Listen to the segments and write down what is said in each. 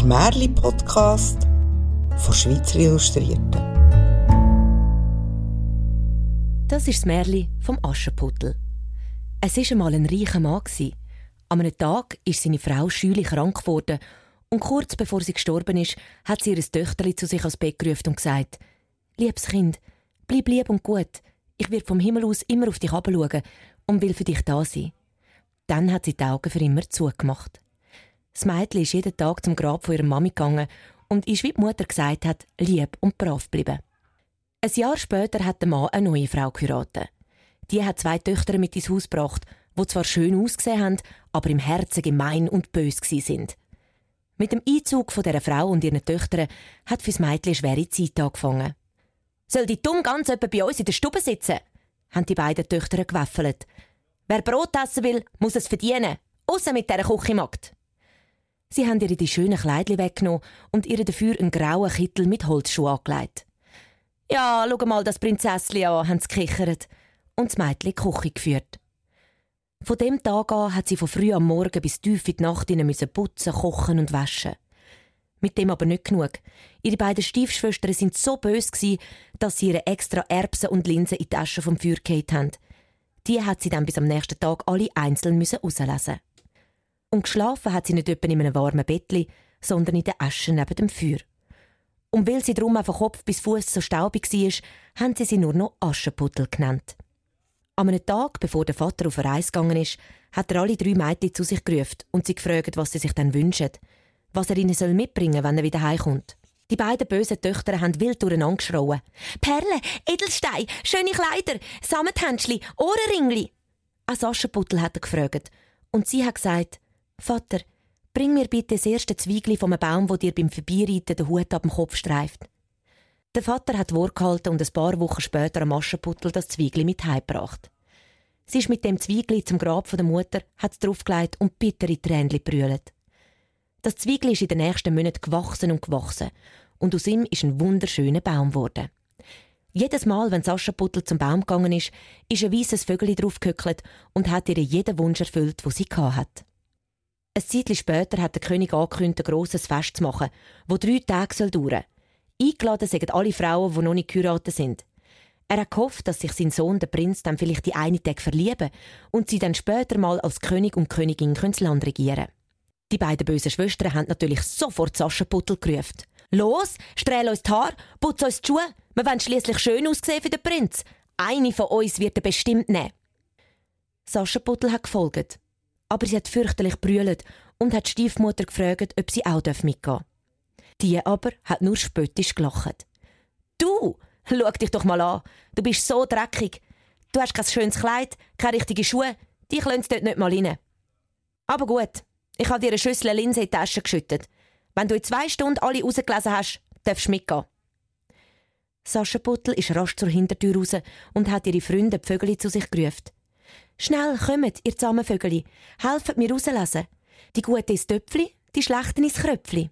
der Märli-Podcast von Schweizer Illustrierten. Das ist das Märli vom Aschenputtel. Es war einmal ein reicher Mann. An einem Tag ist seine Frau schülich krank geworden und kurz bevor sie gestorben ist, hat sie ihr Töchterli zu sich ans Bett gerufen und gesagt: Liebes Kind, bleib lieb und gut. Ich werde vom Himmel aus immer auf dich schauen und will für dich da sein. Dann hat sie die Augen für immer zugemacht. Das Mädchen ist jeden Tag zum Grab von ihrer Mami gegangen und ist, wie die Mutter gesagt hat, lieb und brav geblieben. Ein Jahr später hat der Mann eine neue Frau geheiratet. Die hat zwei Töchter mit ins Haus gebracht, die zwar schön ausgesehen haben, aber im Herzen gemein und bös sind. Mit dem Einzug von dieser Frau und ihren Töchtern hat fürs Mädchen schwere Zeit angefangen. Soll die dumm ganz etwa bei uns in der Stube sitzen? haben die beiden Töchter gewaffelt. Wer Brot essen will, muss es verdienen. Außer mit dieser Küchenmagd. Sie haben ihr die schönen Kleidchen weggenommen und ihr dafür einen grauen Kittel mit Holzschuhen angelegt. Ja, schau mal das Prinzesschen an, haben sie gekichert und das Mädchen die Küche geführt. Von dem Tag an hat sie von früh am Morgen bis tief in die Nacht müssen putzen, kochen und waschen. Mit dem aber nicht genug. Ihre beiden Stiefschwestern sind so böse dass sie ihre extra Erbsen und Linsen in die Tasche vom Feuer gehalten haben. Die hat sie dann bis am nächsten Tag alle einzeln müssen rauslesen. Und geschlafen hat sie nicht etwa in einem warmen Bettli, sondern in der Asche neben dem Feuer. Und weil sie drum von Kopf bis Fuß so staubig war, haben sie sie nur noch Aschenputtel genannt. An einem Tag, bevor der Vater auf eine Reise gegangen ist, hat er alle drei Mädchen zu sich gerufen und sie gefragt, was sie sich dann wünschen, was er ihnen soll mitbringen wenn er wieder heimkommt. Die beiden bösen Töchter haben wild durcheinander geschrauen. Perlen, Edelstein, schöne Kleider, Samethändchen, Ohrenringli. Ein Aschenputtel hat er gefragt. Und sie hat gesagt, Vater, bring mir bitte das erste Zweigli vom Baum, wo dir beim Vorbeireiten den Hut ab dem Kopf streift. Der Vater hat Wort gehalten und ein paar Wochen später am Aschenputtel das Zwiegli mit heimgebracht. Sie ist mit dem Zwiegli zum Grab der Mutter, hat es draufgelegt und bittere Tränchen brüllt. Das Zwiegli ist in den nächsten Monaten gewachsen und gewachsen und aus ihm ist ein wunderschöner Baum geworden. Jedes Mal, wenn Aschenputtel zum Baum gegangen ist, ist ein weißes Vögel draufgehückelt und hat ihr jeden Wunsch erfüllt, wo sie hat. Ein Zeit später hat der König angekündigt, ein grosses Fest zu machen, wo drei Tage dauern soll. Eingeladen sind alle Frauen, die noch nicht geheiratet sind. Er hat gehofft, dass sich sein Sohn, der Prinz, dann vielleicht die eine Tag verlieben und sie dann später mal als König und Königin das Land regieren Die beiden bösen Schwestern haben natürlich sofort Saschenputtel gerufen. Los, strehl uns die Haare, putz uns die Schuhe. Wir wollen schließlich schön aussehen für den Prinz. Eine von uns wird er bestimmt nehmen. Saschenputtel hat gefolgt. Aber sie hat fürchterlich brüllt und hat die Stiefmutter gefragt, ob sie auch mitgehen. Die aber hat nur spöttisch gelacht. Du, schau dich doch mal an. Du bist so dreckig. Du hast kein schönes Kleid, keine richtigen Schuhe. Die können dort nicht mal rein. Aber gut, ich habe dir eine Schüssel Linse in die Tasche geschüttet. Wenn du in zwei Stunden alle rausgelesen hast, darfst du mitgehen. Sascha Puttel ist rasch zur Hintertür raus und hat ihre Freunde die Vögel zu sich gerufen. Schnell, kommt, ihr zahmen Vögel. Helfet mir rauslesen. Die Gute ins Töpfli, die Schlechten ins Kröpfli.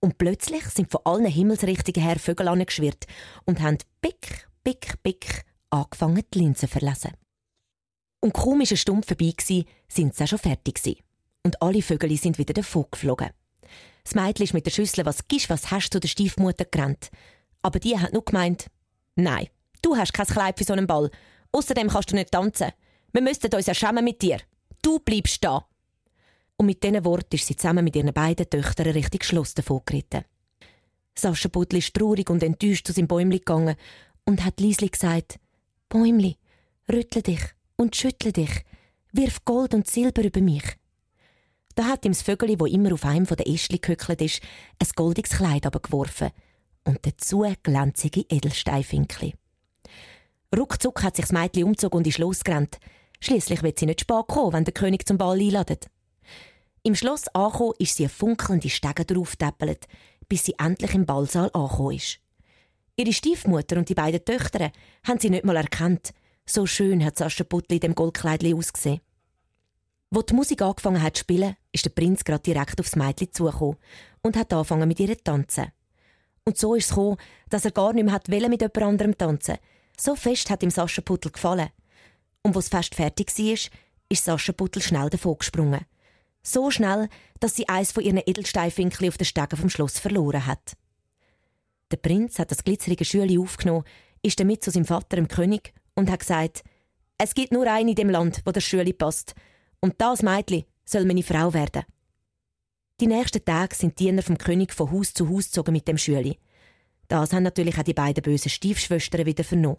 Und plötzlich sind von allen Himmelsrichtungen her Vögel angeschwirrt und haben pick, pick, pick angefangen, die Linsen zu verlesen. Und kaum war ein Stumpf vorbei, sind sie auch schon fertig. Und alle Vögel sind wieder davon geflogen. Das Mädchen ist mit der Schüssel «Was gibst, was hast du?» der Stiefmutter gerannt. Aber die hat nur gemeint, «Nein, du hast kein Kleid für so einen Ball. Außerdem kannst du nicht tanzen. Wir müssten uns ja schämen mit dir. Du bleibst da.» Und mit diesen Worten ist sie zusammen mit ihren beiden Töchtern Richtung Schloss davongeritten. Sascha Budli ist traurig und enttäuscht zu seinem Bäumli gegangen und hat leislich gesagt, Bäumli, rüttle dich und schüttle dich, wirf Gold und Silber über mich. Da hat ihm das Vögel, wo immer auf einem der Ästchen gehückelt ist, ein goldiges Kleid geworfen und dazu glänzige Edelsteinfinkli. Ruckzuck hat sich das Mädchen umgezogen und ist losgerannt. Schließlich wird sie nicht spät kommen, wenn der König zum Ball einladet. Im Schloss angekommen ist sie eine funkelnde Stege draufgetäppelt, bis sie endlich im Ballsaal angekommen ist. Ihre Stiefmutter und die beiden Töchter haben sie nicht mal erkannt. So schön hat Sascha Puttli in dem Goldkleidli ausgesehen. Wo die Musik angefangen hat zu spielen, ist der Prinz gerade direkt aufs Mädchen zugekommen und hat angefangen mit ihr zu tanzen. Und so ist es gekommen, dass er gar nicht mehr mit jemand anderem tanzen So fest hat ihm Sascha Puttel gefallen. Und wo das Fest fertig war, ist Sascha Puttel schnell davon gesprungen. So schnell, dass sie eins von ihren Edelsteinfinkeln auf den Stegen vom Schloss verloren hat. Der Prinz hat das glitzerige Schüli aufgenommen, ist damit zu seinem Vater, dem König, und hat gesagt, es gibt nur eine in dem Land, wo der Schüli passt. Und das Mädchen soll meine Frau werden. Die nächsten Tage sind die Diener vom König von Haus zu Haus gezogen mit dem Schüli. Das haben natürlich auch die beiden bösen Stiefschwestern wieder vernommen.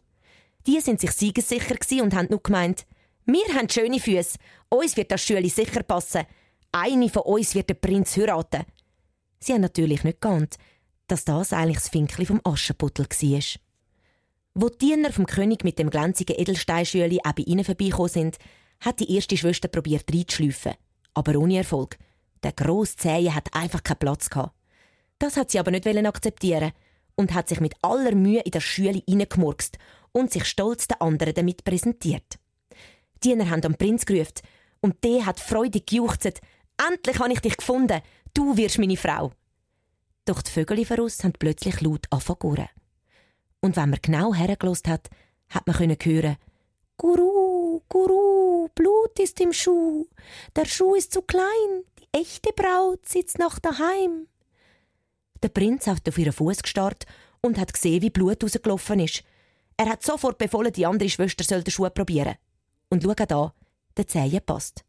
Die sind sich siegessicher und haben nur gemeint, wir haben schöne Füße, uns wird das Schüli sicher passen. Eine von uns wird den Prinz heiraten. Sie haben natürlich nicht geahnt, dass das eigentlich das Finkli vom Aschenputtel war. Wo die Diener vom König mit dem glänzigen Edelsteinschüli auch bei ihnen vorbeigekommen sind, hat die erste Schwester probiert reinzuschleifen. Aber ohne Erfolg. Der grosse Zähne hat einfach keinen Platz gehabt. Das hat sie aber nicht akzeptieren und hat sich mit aller Mühe in der Schüle hineingemurkst und sich stolz den anderen damit präsentiert. Die Diener haben am Prinz gerufen und der hat freudig gejuchzt. Endlich habe ich dich gefunden. Du wirst meine Frau. Doch die Vögel voraus haben plötzlich laut angefangen Und wenn man genau hergelost hat, hat man können hören, Guru, Guru, Blut ist im Schuh. Der Schuh ist zu klein. Die echte Braut sitzt noch daheim. Der Prinz hat auf ihren Fuß gestarrt und hat gesehen, wie Blut rausgelaufen ist. Er hat sofort befohlen, die andere Schwester soll den Schuh probieren. Und schau da, der Zehen passt.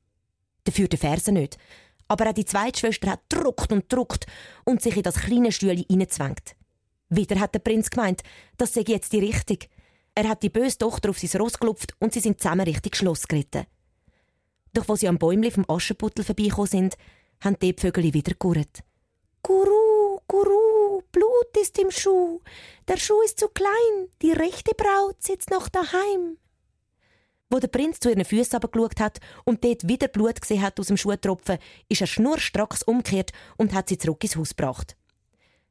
Dafür die Fersen nicht. Aber auch die zweite Schwester hat druckt und druckt und sich in das kleine Stühle hineingezwängt. Wieder hat der Prinz gemeint, das sei jetzt die Richtung. Er hat die böse Tochter auf sein Ross gelupft und sie sind zusammen Richtung Schloss geritten. Doch wo sie am Bäumli vom Aschenputtel vorbeigekommen sind, haben die Vögel wieder gurrt. Guru, Guru, Blut ist im Schuh. Der Schuh ist zu klein, die rechte Braut sitzt noch daheim. Wo der Prinz zu ihren Füßen geschaut hat und dort wieder Blut gesehen hat aus dem Schuhtropfen, ist er schnurstracks umgekehrt und hat sie zurück ins Haus gebracht.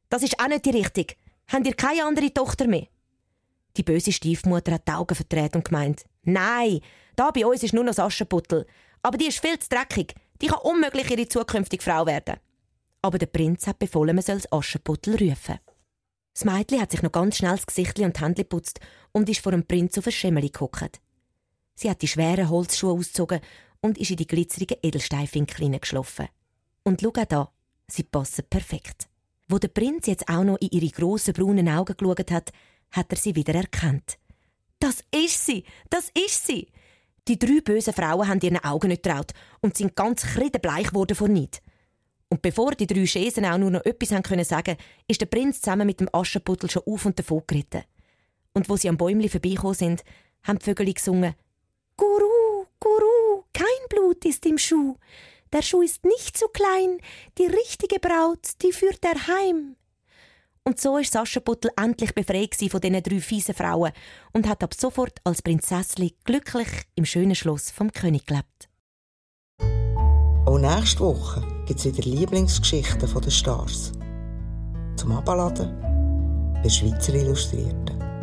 Das ist auch nicht die Richtung. Habt ihr keine andere Tochter mehr? Die böse Stiefmutter hat die Augen verdreht und gemeint, nein, da bei uns ist nur noch Aschenputtel. Aber die ist viel zu dreckig. Die kann unmöglich ihre zukünftige Frau werden. Aber der Prinz hat befohlen, man soll das Aschenputtel rufen. Das Mädchen hat sich noch ganz schnell das Gesicht und die Hände putzt und ist vor dem Prinz auf ein Schemmeli gehockt. Sie hat die schweren Holzschuhe ausgezogen und ist in die glitzerigen Edelsteinfinkel hineingeschlafen. Und schau da, sie passen perfekt. Wo der Prinz jetzt auch noch in ihre grossen braunen Augen geschaut hat, hat er sie wieder erkannt. Das ist sie! Das ist sie! Die drei bösen Frauen haben ihren Augen nicht traut und sind ganz kreidebleich geworden vor Neid. Und bevor die drei Schäsen auch nur noch etwas haben können sagen, ist der Prinz zusammen mit dem Aschenputtel schon auf und davon geritten. Und wo sie am Bäumli vorbeigekommen sind, haben die Vögel gesungen Guru, Guru, kein Blut ist im Schuh. Der Schuh ist nicht zu klein, die richtige Braut, die führt er heim. Und so ist Saschenputtel endlich befreit von diesen drei fiesen Frauen und hat ab sofort als Prinzessli glücklich im schönen Schloss vom König gelebt. Auch nächste Woche gibt es wieder Lieblingsgeschichten der Stars. Zum Abladen bei Schweizer Illustrierten.